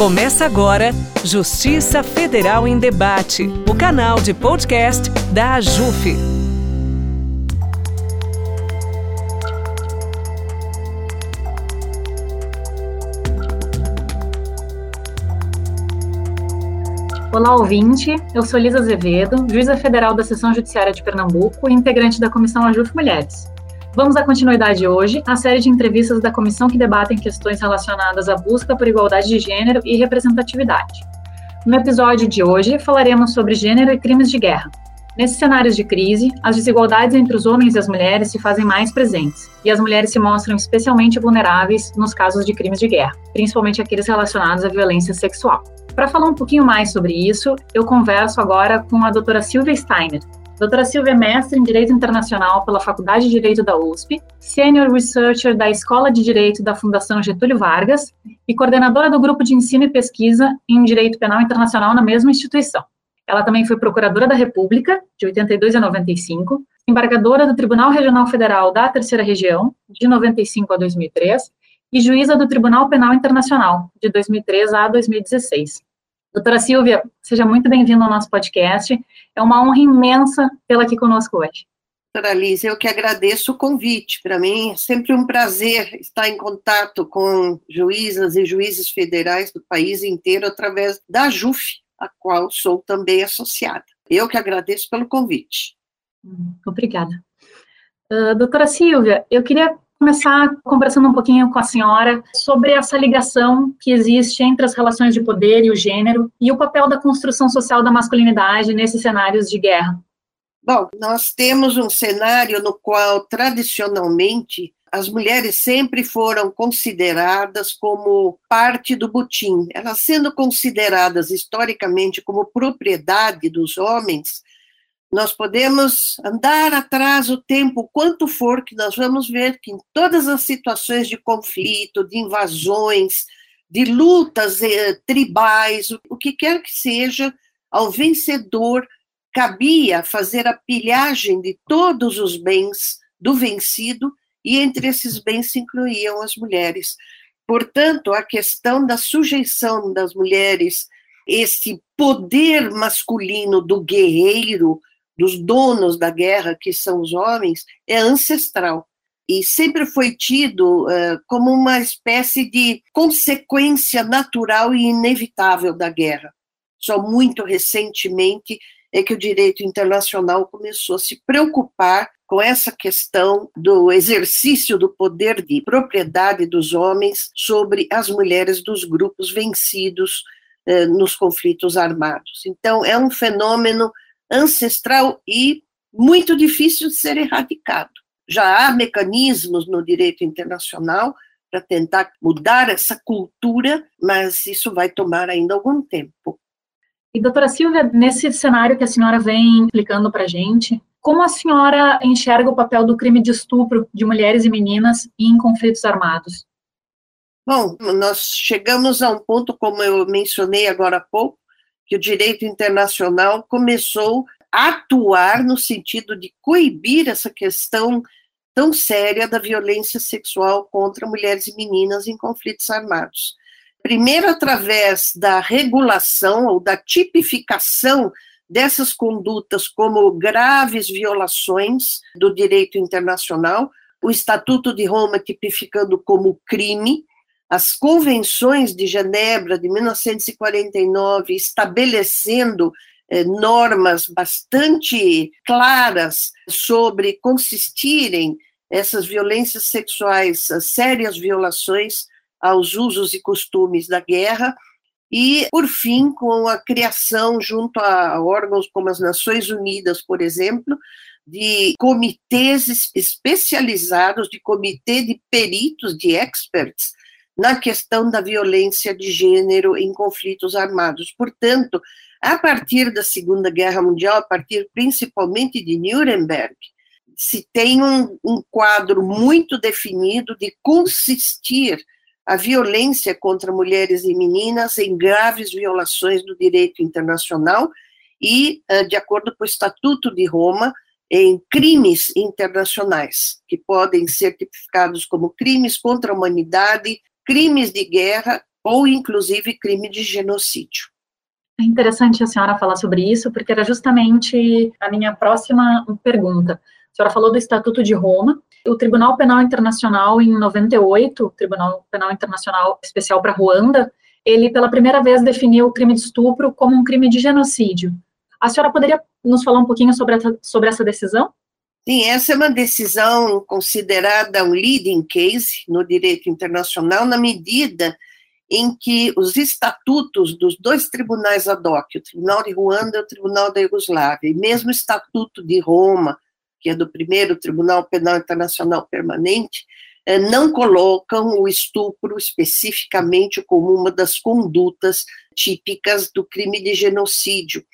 Começa agora Justiça Federal em Debate, o canal de podcast da AJUF. Olá, ouvinte. Eu sou Lisa Azevedo, juíza federal da Seção Judiciária de Pernambuco e integrante da Comissão AJUF Mulheres. Vamos à continuidade hoje, a série de entrevistas da comissão que debatem questões relacionadas à busca por igualdade de gênero e representatividade. No episódio de hoje, falaremos sobre gênero e crimes de guerra. Nesses cenários de crise, as desigualdades entre os homens e as mulheres se fazem mais presentes, e as mulheres se mostram especialmente vulneráveis nos casos de crimes de guerra, principalmente aqueles relacionados à violência sexual. Para falar um pouquinho mais sobre isso, eu converso agora com a doutora Silvia Steiner, Doutora Silvia é mestre em Direito Internacional pela Faculdade de Direito da USP, Senior Researcher da Escola de Direito da Fundação Getúlio Vargas e coordenadora do Grupo de Ensino e Pesquisa em Direito Penal Internacional na mesma instituição. Ela também foi Procuradora da República, de 82 a 95, embargadora do Tribunal Regional Federal da Terceira Região, de 95 a 2003, e juíza do Tribunal Penal Internacional, de 2003 a 2016. Doutora Silvia, seja muito bem-vinda ao nosso podcast. É uma honra imensa tê-la aqui conosco hoje. Doutora Liz, eu que agradeço o convite. Para mim é sempre um prazer estar em contato com juízas e juízes federais do país inteiro através da JUF, a qual sou também associada. Eu que agradeço pelo convite. Hum, obrigada. Uh, doutora Silvia, eu queria começar conversando um pouquinho com a senhora sobre essa ligação que existe entre as relações de poder e o gênero e o papel da construção social da masculinidade nesses cenários de guerra. Bom, nós temos um cenário no qual, tradicionalmente, as mulheres sempre foram consideradas como parte do butim. Elas sendo consideradas historicamente como propriedade dos homens, nós podemos andar atrás o tempo quanto for, que nós vamos ver que em todas as situações de conflito, de invasões, de lutas eh, tribais, o, que quer que seja, ao vencedor cabia fazer a pilhagem de todos os bens do vencido, e entre esses bens se incluíam as mulheres. Portanto, a questão da sujeição das mulheres, esse poder masculino do guerreiro, dos donos da guerra, que são os homens, é ancestral. E sempre foi tido uh, como uma espécie de consequência natural e inevitável da guerra. Só muito recentemente é que o direito internacional começou a se preocupar com essa questão do exercício do poder de propriedade dos homens sobre as mulheres dos grupos vencidos eh, nos conflitos armados. Então, é um fenômeno ancestral e muito difícil de ser erradicado. Já há mecanismos no direito internacional para tentar mudar essa cultura, mas isso vai tomar ainda algum tempo. E, doutora Silvia, nesse cenário que a senhora vem explicando para a gente, como a senhora enxerga o papel do crime de estupro de mulheres e meninas em conflitos armados? Bom, nós chegamos a um ponto, como eu mencionei agora há pouco, que o direito internacional começou a atuar no sentido de coibir essa questão tão séria da violência sexual contra mulheres e meninas em conflitos armados. Primeiro, através da regulação ou da tipificação dessas condutas como graves violações do direito internacional, o Estatuto de Roma tipificando como crime, as convenções de Genebra de 1949 estabelecendo eh, normas bastante claras sobre consistirem essas violências sexuais, sérias violações aos usos e costumes da guerra, e, por fim, com a criação, junto a órgãos como as Nações Unidas, por exemplo, de comitês especializados, de comitê de peritos, de experts, na questão da violência de gênero em conflitos armados. Portanto, a partir da Segunda Guerra Mundial, a partir principalmente de Nuremberg, se tem um, um quadro muito definido de consistir a violência contra mulheres e meninas em graves violações do direito internacional e, eh, de acordo com o Estatuto de Roma, em crimes internacionais, que podem ser tipificados como crimes contra a humanidade, crimes de guerra ou inclusive crime de genocídio. É interessante a senhora falar sobre isso, porque era justamente a minha próxima pergunta. A senhora falou do Estatuto de Roma. O Tribunal Penal Internacional, em 98, o Tribunal Penal Internacional Especial para Ruanda, ele pela primeira vez definiu o crime de estupro como um crime de genocídio. A senhora poderia nos falar um pouquinho sobre, sobre essa decisão? Sim, essa é uma decisão considerada um leading case no direito internacional, na medida em que os estatutos dos dois tribunais ad hoc, o Tribunal de Ruanda e o Tribunal da Iugoslávia, e mesmo o Estatuto de Roma, que é do primeiro Tribunal Penal Internacional Permanente, eh, não colocam o estupro especificamente como uma das condutas típicas do crime de genocídio.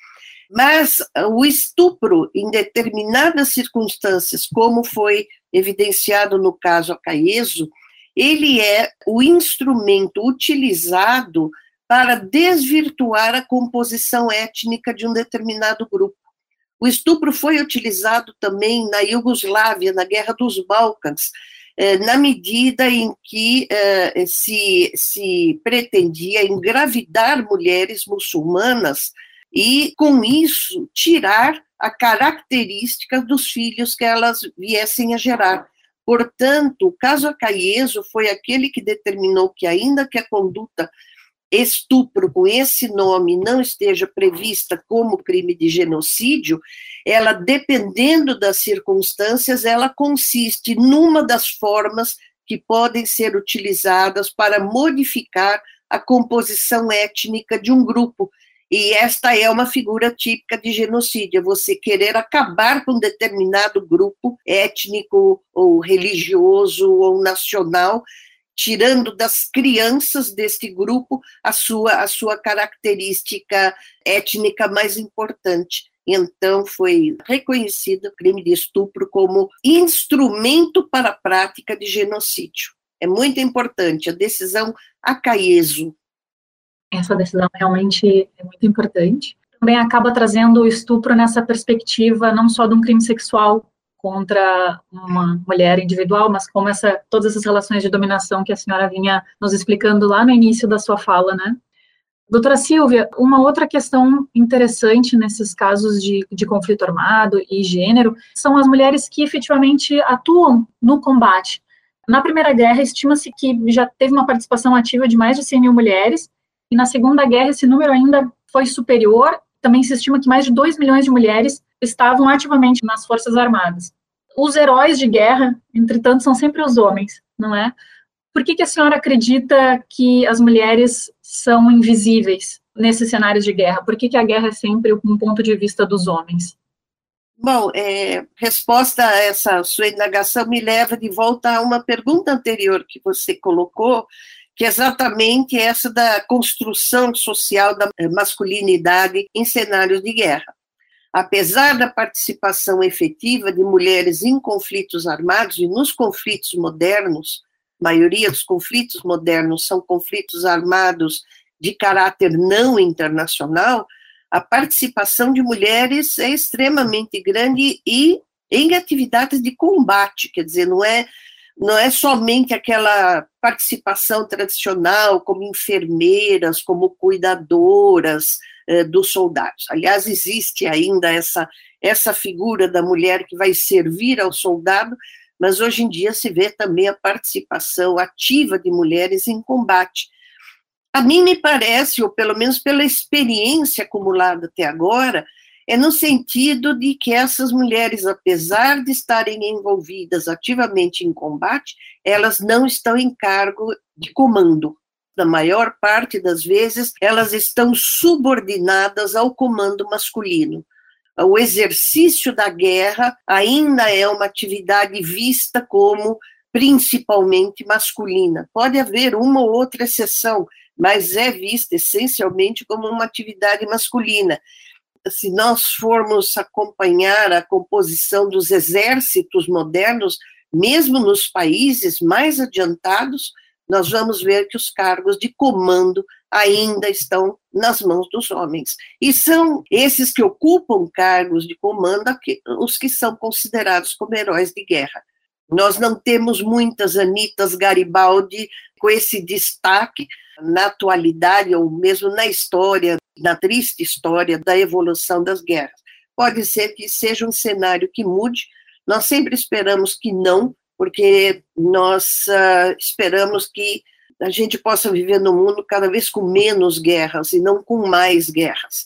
Mas ah, o estupro, em determinadas circunstâncias, como foi evidenciado no caso Acaeso, ele é o instrumento utilizado para desvirtuar a composição étnica de um determinado grupo. O estupro foi utilizado também na Iugoslávia, na Guerra dos Balcãs, eh, na medida em que eh, se, se pretendia engravidar mulheres muçulmanas e, com isso, tirar a característica dos filhos que elas viessem a gerar. Portanto, o caso Acaieso foi aquele que determinou que, ainda que a conduta estupro com esse nome não esteja prevista como crime de genocídio, ela, dependendo das circunstâncias, ela consiste numa das formas que podem ser utilizadas para modificar a composição étnica de um grupo, e esta é uma figura típica de genocídio, você querer acabar com um determinado grupo étnico ou religioso ou nacional, tirando das crianças deste grupo a sua, a sua característica étnica mais importante. Então, foi reconhecido o crime de estupro como instrumento para a prática de genocídio. É muito importante a decisão Acaeso, essa decisão realmente é muito importante. Também acaba trazendo o estupro nessa perspectiva não só de um crime sexual contra uma mulher individual, mas como essa, todas essas relações de dominação que a senhora vinha nos explicando lá no início da sua fala, né? Doutora Silvia, uma outra questão interessante nesses casos de, de conflito armado e gênero são as mulheres que efetivamente atuam no combate. Na Primeira Guerra, estima-se que já teve uma participação ativa de mais de 100 mil mulheres, e na Segunda Guerra esse número ainda foi superior. Também se estima que mais de 2 milhões de mulheres estavam ativamente nas Forças Armadas. Os heróis de guerra, entretanto, são sempre os homens, não é? Por que, que a senhora acredita que as mulheres são invisíveis nesses cenários de guerra? Por que, que a guerra é sempre um ponto de vista dos homens? Bom, é, resposta a essa sua indagação me leva de volta a uma pergunta anterior que você colocou, que é exatamente essa da construção social da masculinidade em cenários de guerra. Apesar da participação efetiva de mulheres em conflitos armados e nos conflitos modernos, maioria dos conflitos modernos são conflitos armados de caráter não internacional, a participação de mulheres é extremamente grande e em atividades de combate, quer dizer, não é não é somente aquela participação tradicional como enfermeiras, como cuidadoras eh, dos soldados. Aliás, existe ainda essa, essa figura da mulher que vai servir ao soldado, mas hoje em dia se vê também a participação ativa de mulheres em combate. A mim me parece, ou pelo menos pela experiência acumulada até agora, é no sentido de que essas mulheres, apesar de estarem envolvidas ativamente em combate, elas não estão em cargo de comando. Na maior parte das vezes, elas estão subordinadas ao comando masculino. O exercício da guerra ainda é uma atividade vista como principalmente masculina. Pode haver uma ou outra exceção, mas é vista essencialmente como uma atividade masculina se nós formos acompanhar a composição dos exércitos modernos, mesmo nos países mais adiantados, nós vamos ver que os cargos de comando ainda estão nas mãos dos homens. E são esses que ocupam cargos de comando os que são considerados como heróis de guerra. Nós não temos muitas Anitas Garibaldi com esse destaque, na atualidade ou mesmo na história, na triste história da evolução das guerras. Pode ser que seja um cenário que mude, nós sempre esperamos que não, porque nós uh, esperamos que a gente possa viver no mundo cada vez com menos guerras e não com mais guerras.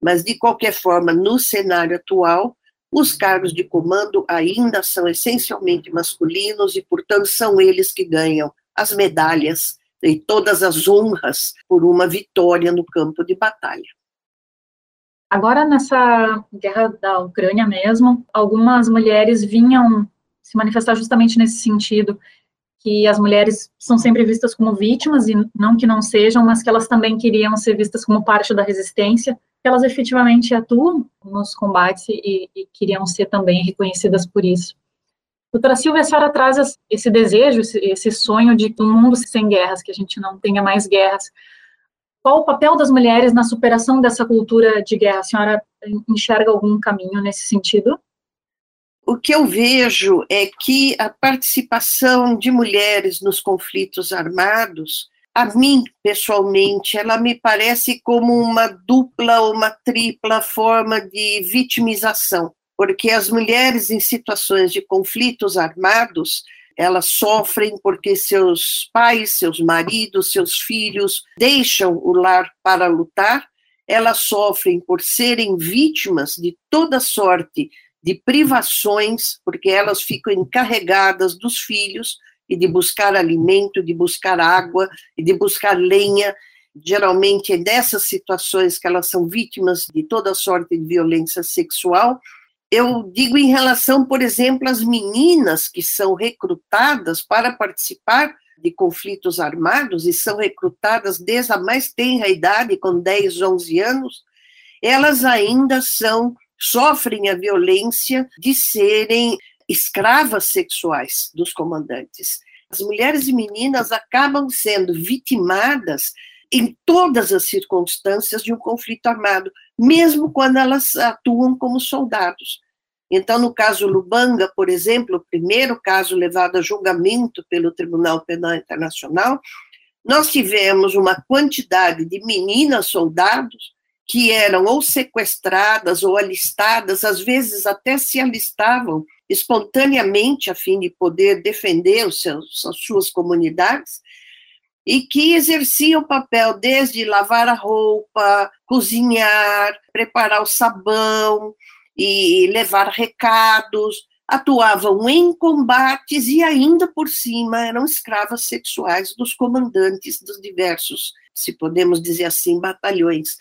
Mas, de qualquer forma, no cenário atual, os cargos de comando ainda são essencialmente masculinos e, portanto, são eles que ganham as medalhas e todas as honras por uma vitória no campo de batalha. Agora, nessa guerra da Ucrânia mesmo, algumas mulheres vinham se manifestar justamente nesse sentido, que as mulheres são sempre vistas como vítimas, e não que não sejam, mas que elas também queriam ser vistas como parte da resistência, que elas efetivamente atuam nos combates e, e queriam ser também reconhecidas por isso. Doutora Silvia, a senhora traz esse desejo, esse, sonho de um mundo sem guerras, que a gente não tenha mais guerras. Qual o papel das mulheres na superação dessa cultura de guerra? A senhora enxerga algum caminho nesse sentido? O que eu vejo é que a participação de mulheres nos conflitos armados, a mim, pessoalmente, ela me parece como uma dupla ou uma tripla forma de vitimização, porque as mulheres em situações de conflitos armados, elas sofrem porque seus pais, seus maridos, seus filhos deixam o lar para lutar, elas sofrem por serem vítimas de toda sorte de privações, porque elas ficam encarregadas dos filhos e de buscar alimento, de buscar água e de buscar lenha. Geralmente é dessas situações que elas são vítimas de toda sorte de violência sexual. Eu digo em relação, por exemplo, às meninas que são recrutadas para participar de conflitos armados e são recrutadas desde a mais tenra idade, com 10, 11 anos, elas ainda são sofrem a violência de serem escravas sexuais dos comandantes. As mulheres e meninas acabam sendo vitimadas em todas as circunstâncias de um conflito armado, mesmo quando elas atuam como soldados. Então, no caso Lubanga, por exemplo, o primeiro caso levado a julgamento pelo Tribunal Penal Internacional, nós tivemos uma quantidade de meninas soldados que eram ou sequestradas ou alistadas, às vezes até se alistavam espontaneamente a fim de poder defender os seus, as suas comunidades, e que exerciam o papel desde lavar a roupa, cozinhar, preparar o sabão e levar recados, atuavam em combates e ainda por cima eram escravas sexuais dos comandantes dos diversos, se podemos dizer assim, batalhões.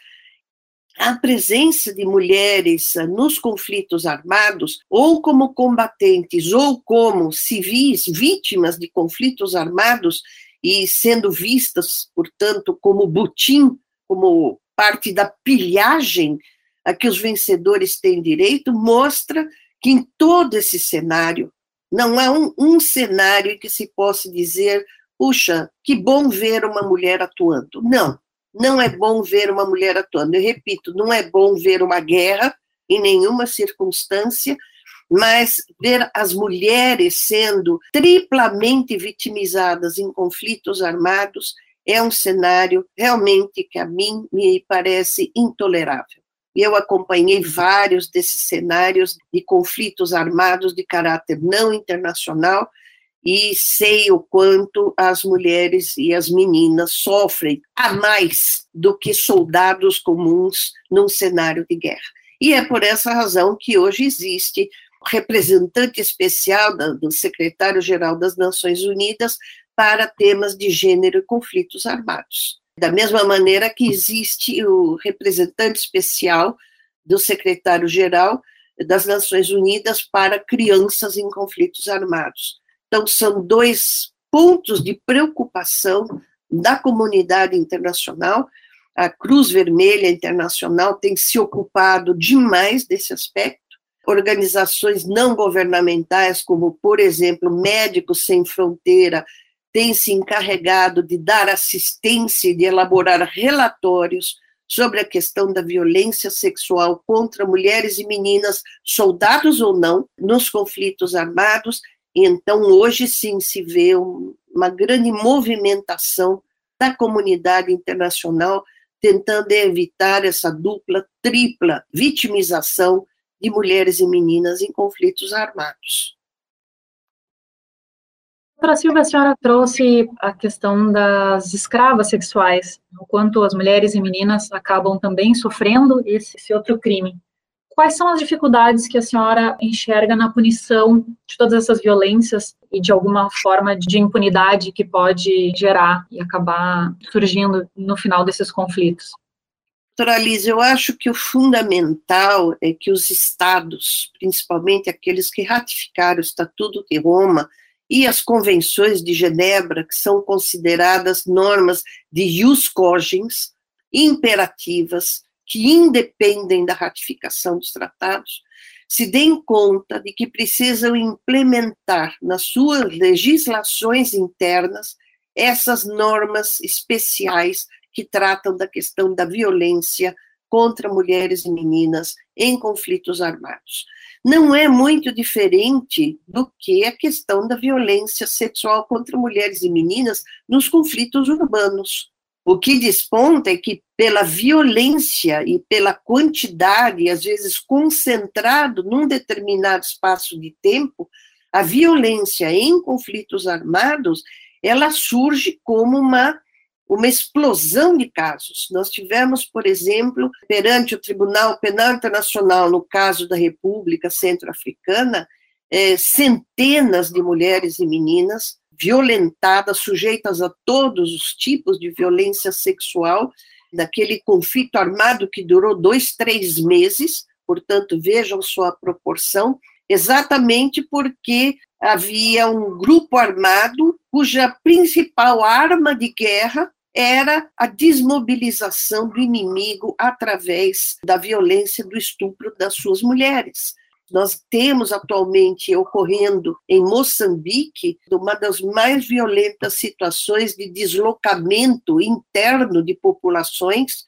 A presença de mulheres nos conflitos armados, ou como combatentes, ou como civis vítimas de conflitos armados, e sendo vistas, portanto, como butim, como parte da pilhagem a que os vencedores têm direito, mostra que em todo esse cenário, não há um, um cenário que se possa dizer, puxa, que bom ver uma mulher atuando. Não, não é bom ver uma mulher atuando. Eu repito, não é bom ver uma guerra em nenhuma circunstância, mas ver as mulheres sendo triplamente vitimizadas em conflitos armados é um cenário realmente que a mim me parece intolerável. Eu acompanhei vários desses cenários de conflitos armados de caráter não internacional e sei o quanto as mulheres e as meninas sofrem a mais do que soldados comuns num cenário de guerra. E é por essa razão que hoje existe representante especial do secretário-geral das Nações Unidas para temas de gênero e conflitos armados. Da mesma maneira que existe o representante especial do secretário-geral das Nações Unidas para crianças em conflitos armados. Então, são dois pontos de preocupação da comunidade internacional. A Cruz Vermelha Internacional tem se ocupado demais desse aspecto. Organizações não governamentais, como, por exemplo, Médicos Sem Fronteira, têm se encarregado de dar assistência e de elaborar relatórios sobre a questão da violência sexual contra mulheres e meninas, soldados ou não, nos conflitos armados. Então, hoje sim se vê uma grande movimentação da comunidade internacional, tentando evitar essa dupla, tripla vitimização de mulheres e meninas em conflitos armados. Doutora Silvia, a senhora trouxe a questão das escravas sexuais, o quanto as mulheres e meninas acabam também sofrendo esse, esse outro crime. Quais são as dificuldades que a senhora enxerga na punição de todas essas violências e de alguma forma de impunidade que pode gerar e acabar surgindo no final desses conflitos? Doutora Liz, eu acho que o fundamental é que os estados, principalmente aqueles que ratificaram o Estatuto de Roma e as convenções de Genebra, que são consideradas normas de jus cogens, imperativas, que independem da ratificação dos tratados, se deem conta de que precisam implementar nas suas legislações internas essas normas especiais que tratam da questão da violência contra mulheres e meninas em conflitos armados. Não é muito diferente do que a questão da violência sexual contra mulheres e meninas nos conflitos urbanos. O que desponta é que, pela violência e pela quantidade, às vezes concentrado num determinado espaço de tempo, a violência em conflitos armados, ela surge como uma uma explosão de casos. Nós tivemos, por exemplo, perante o Tribunal Penal Internacional, no caso da República Centro-Africana, é, centenas de mulheres e meninas violentadas, sujeitas a todos os tipos de violência sexual, daquele conflito armado que durou dois, três meses, portanto, vejam sua proporção, exatamente porque havia um grupo armado cuja principal arma de guerra era a desmobilização do inimigo através da violência do estupro das suas mulheres. Nós temos atualmente ocorrendo em Moçambique uma das mais violentas situações de deslocamento interno de populações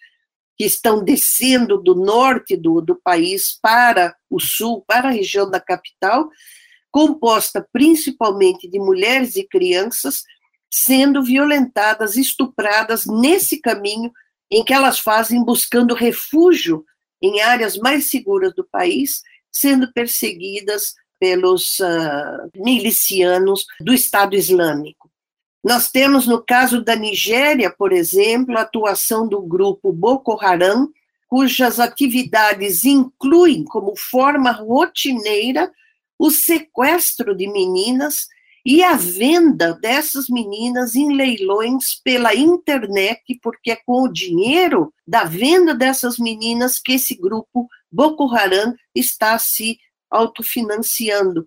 que estão descendo do norte do, do país para o sul, para a região da capital, composta principalmente de mulheres e crianças sendo violentadas, estupradas nesse caminho em que elas fazem buscando refúgio em áreas mais seguras do país, sendo perseguidas pelos uh, milicianos do Estado Islâmico. Nós temos, no caso da Nigéria, por exemplo, a atuação do grupo Boko Haram, cujas atividades incluem como forma rotineira o sequestro de meninas e a venda dessas meninas em leilões pela internet, porque é com o dinheiro da venda dessas meninas que esse grupo Boko Haram está se autofinanciando.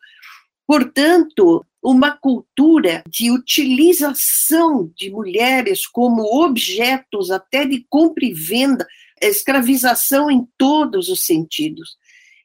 Portanto, uma cultura de utilização de mulheres como objetos até de compra e venda, escravização em todos os sentidos.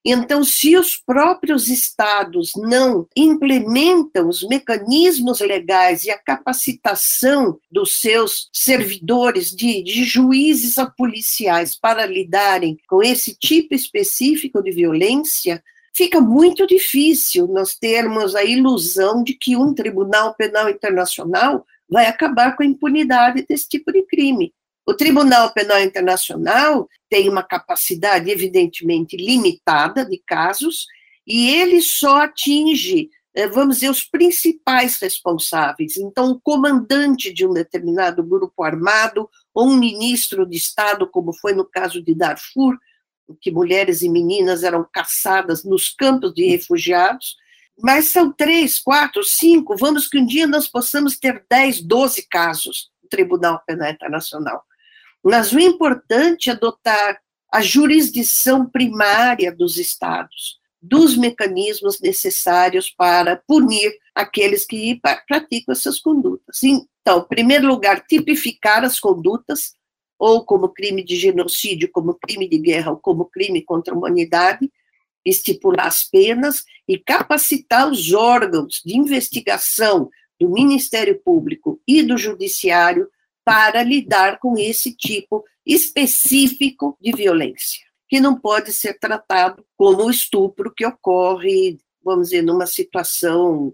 Então, se os próprios estados não implementam os mecanismos legais e a capacitação dos seus servidores, de, de juízes a policiais, para lidarem com esse tipo específico de violência, fica muito difícil nós termos a ilusão de que um tribunal penal internacional vai acabar com a impunidade desse tipo de crime. O Tribunal Penal Internacional tem uma capacidade, evidentemente, limitada de casos, e ele só atinge, eh, vamos dizer, os principais responsáveis. Então, o comandante de um determinado grupo armado, ou um ministro de Estado, como foi no caso de Darfur, que mulheres e meninas eram caçadas nos campos de refugiados, mas são três, quatro, cinco, vamos que um dia nós possamos ter dez, doze casos no Tribunal Penal Internacional. Mas o importante é adotar a jurisdição primária dos estados, dos mecanismos necessários para punir aqueles que praticam essas condutas. Então, em primeiro lugar, tipificar as condutas, ou como crime de genocídio, como crime de guerra, ou como crime contra a humanidade, estipular as penas e capacitar os órgãos de investigação do Ministério Público e do Judiciário para lidar com esse tipo específico de violência, que não pode ser tratado como o estupro que ocorre, vamos dizer, numa situação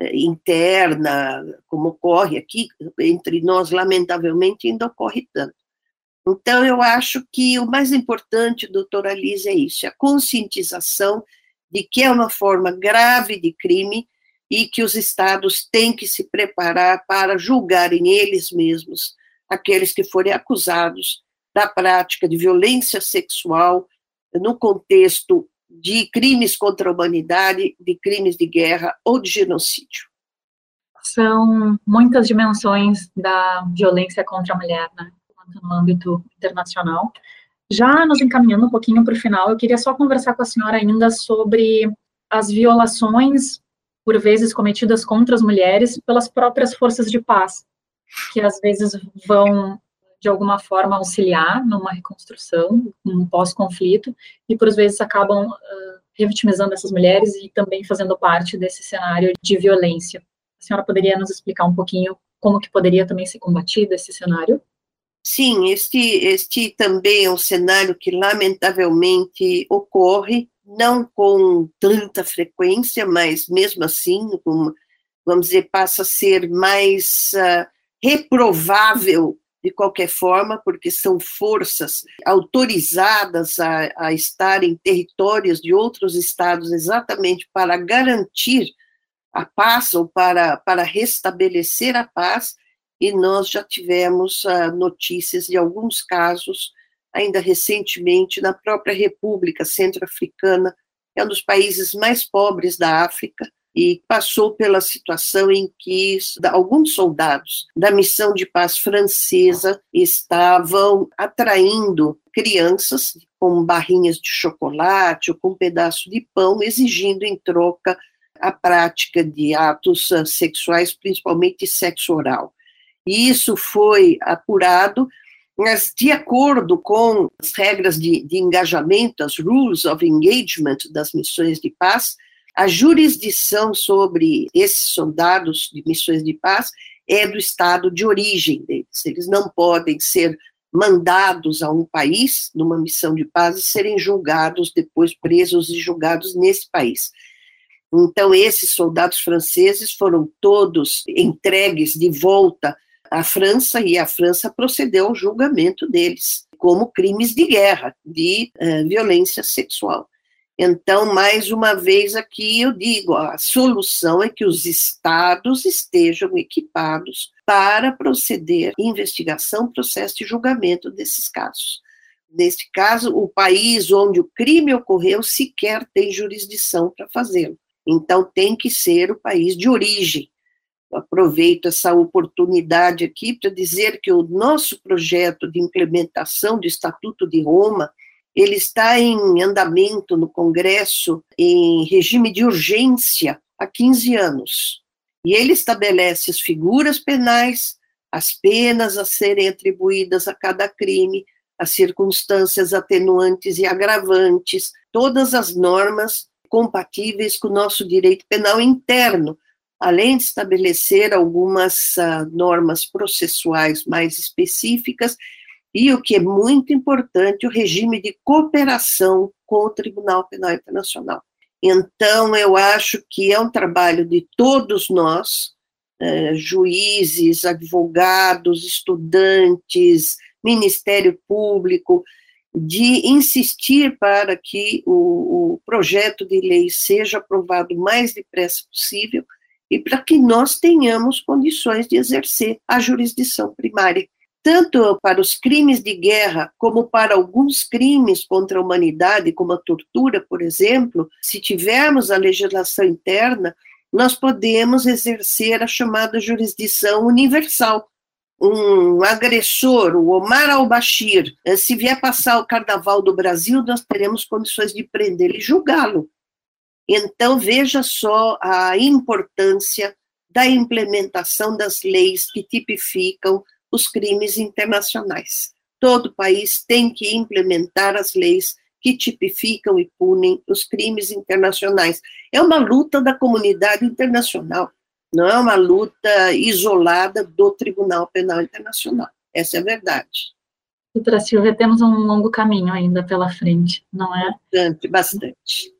eh, interna, como ocorre aqui, entre nós, lamentavelmente, ainda ocorre tanto. Então, eu acho que o mais importante, doutora Alice, é isso, é a conscientização de que é uma forma grave de crime e que os estados têm que se preparar para julgarem eles mesmos aqueles que forem acusados da prática de violência sexual no contexto de crimes contra a humanidade, de crimes de guerra ou de genocídio. São muitas dimensões da violência contra a mulher, né, no âmbito internacional. Já nos encaminhando um pouquinho para o final, eu queria só conversar com a senhora ainda sobre as violações, por vezes cometidas contra as mulheres, pelas próprias forças de paz, que às vezes vão de alguma forma auxiliar numa reconstrução, num pós-conflito, e por vezes acabam uh, revitimizando essas mulheres e também fazendo parte desse cenário de violência. A senhora poderia nos explicar um pouquinho como que poderia também ser combatido esse cenário? Sim, este, este também é um cenário que lamentavelmente ocorre, não com tanta frequência, mas mesmo assim, com, vamos dizer, passa a ser mais uh, reprovável de qualquer forma, porque são forças autorizadas a, a estar em territórios de outros estados exatamente para garantir a paz ou para, para restabelecer a paz, e nós já tivemos uh, notícias de alguns casos, ainda recentemente, na própria República Centro-Africana, é um dos países mais pobres da África, e passou pela situação em que alguns soldados da missão de paz francesa estavam atraindo crianças com barrinhas de chocolate ou com um pedaço de pão, exigindo em troca a prática de atos sexuais, principalmente sexo oral. E isso foi apurado, mas de acordo com as regras de, de engajamento, as rules of engagement das missões de paz, a jurisdição sobre esses soldados de missões de paz é do estado de origem deles. Eles não podem ser mandados a um país numa missão de paz e serem julgados, depois presos e julgados nesse país. Então, esses soldados franceses foram todos entregues de volta à França e a França procedeu ao julgamento deles como crimes de guerra, de uh, violência sexual. Então, mais uma vez aqui eu digo, a solução é que os estados estejam equipados para proceder investigação, processo e julgamento desses casos. Neste caso, o país onde o crime ocorreu sequer tem jurisdição para fazê-lo. Então, tem que ser o país de origem. Aproveito essa oportunidade aqui para dizer que o nosso projeto de implementação do Estatuto de Roma ele está em andamento no Congresso em regime de urgência há 15 anos. E ele estabelece as figuras penais, as penas a serem atribuídas a cada crime, as circunstâncias atenuantes e agravantes, todas as normas compatíveis com o nosso direito penal interno, além de estabelecer algumas uh, normas processuais mais específicas e o que é muito importante, o regime de cooperação com o Tribunal Penal Internacional. Então, eu acho que é um trabalho de todos nós, eh, juízes, advogados, estudantes, Ministério Público, de insistir para que o, o projeto de lei seja aprovado o mais depressa possível e para que nós tenhamos condições de exercer a jurisdição primária tanto para os crimes de guerra como para alguns crimes contra a humanidade, como a tortura, por exemplo, se tivermos a legislação interna, nós podemos exercer a chamada jurisdição universal. Um agressor, o Omar al-Bashir, eh, se vier passar o carnaval do Brasil, nós teremos condições de prendê-lo e julgá-lo. Então, veja só a importância da implementação das leis que tipificam os crimes internacionais. Todo país tem que implementar as leis que tipificam e punem os crimes internacionais. É uma luta da comunidade internacional, não é uma luta isolada do Tribunal Penal Internacional. Essa é a verdade. Doutora Silvia, temos um longo caminho ainda pela frente, não é? Bastante, bastante.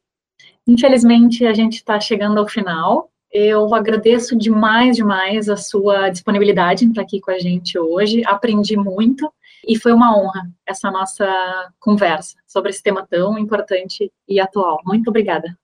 Infelizmente, a gente está chegando ao final Eu agradeço demais, demais a sua disponibilidade estar aqui com a gente hoje. Aprendi muito e foi uma honra essa nossa conversa sobre esse tema tão importante e atual. Muito obrigada.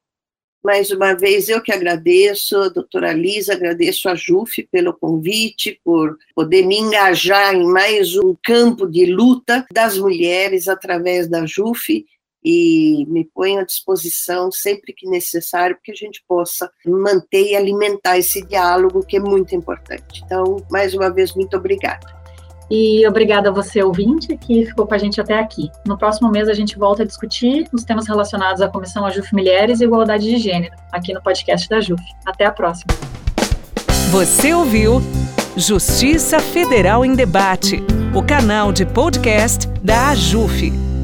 Mais uma vez, eu que agradeço, doutora Lisa, agradeço a JUF pelo convite, por poder me engajar em mais um campo de luta das mulheres através da JUF e me ponho à disposição sempre que necessário para que a gente possa manter e alimentar esse diálogo que é muito importante. Então, mais uma vez, muito obrigada. E obrigada a você, ouvinte, que ficou com a gente até aqui. No próximo mês, a gente volta a discutir os temas relacionados à Comissão AJUF Mulheres e Igualdade de Gênero, aqui no podcast da JUF. Até a próxima. Você ouviu Justiça Federal em Debate, o canal de podcast da AJUF.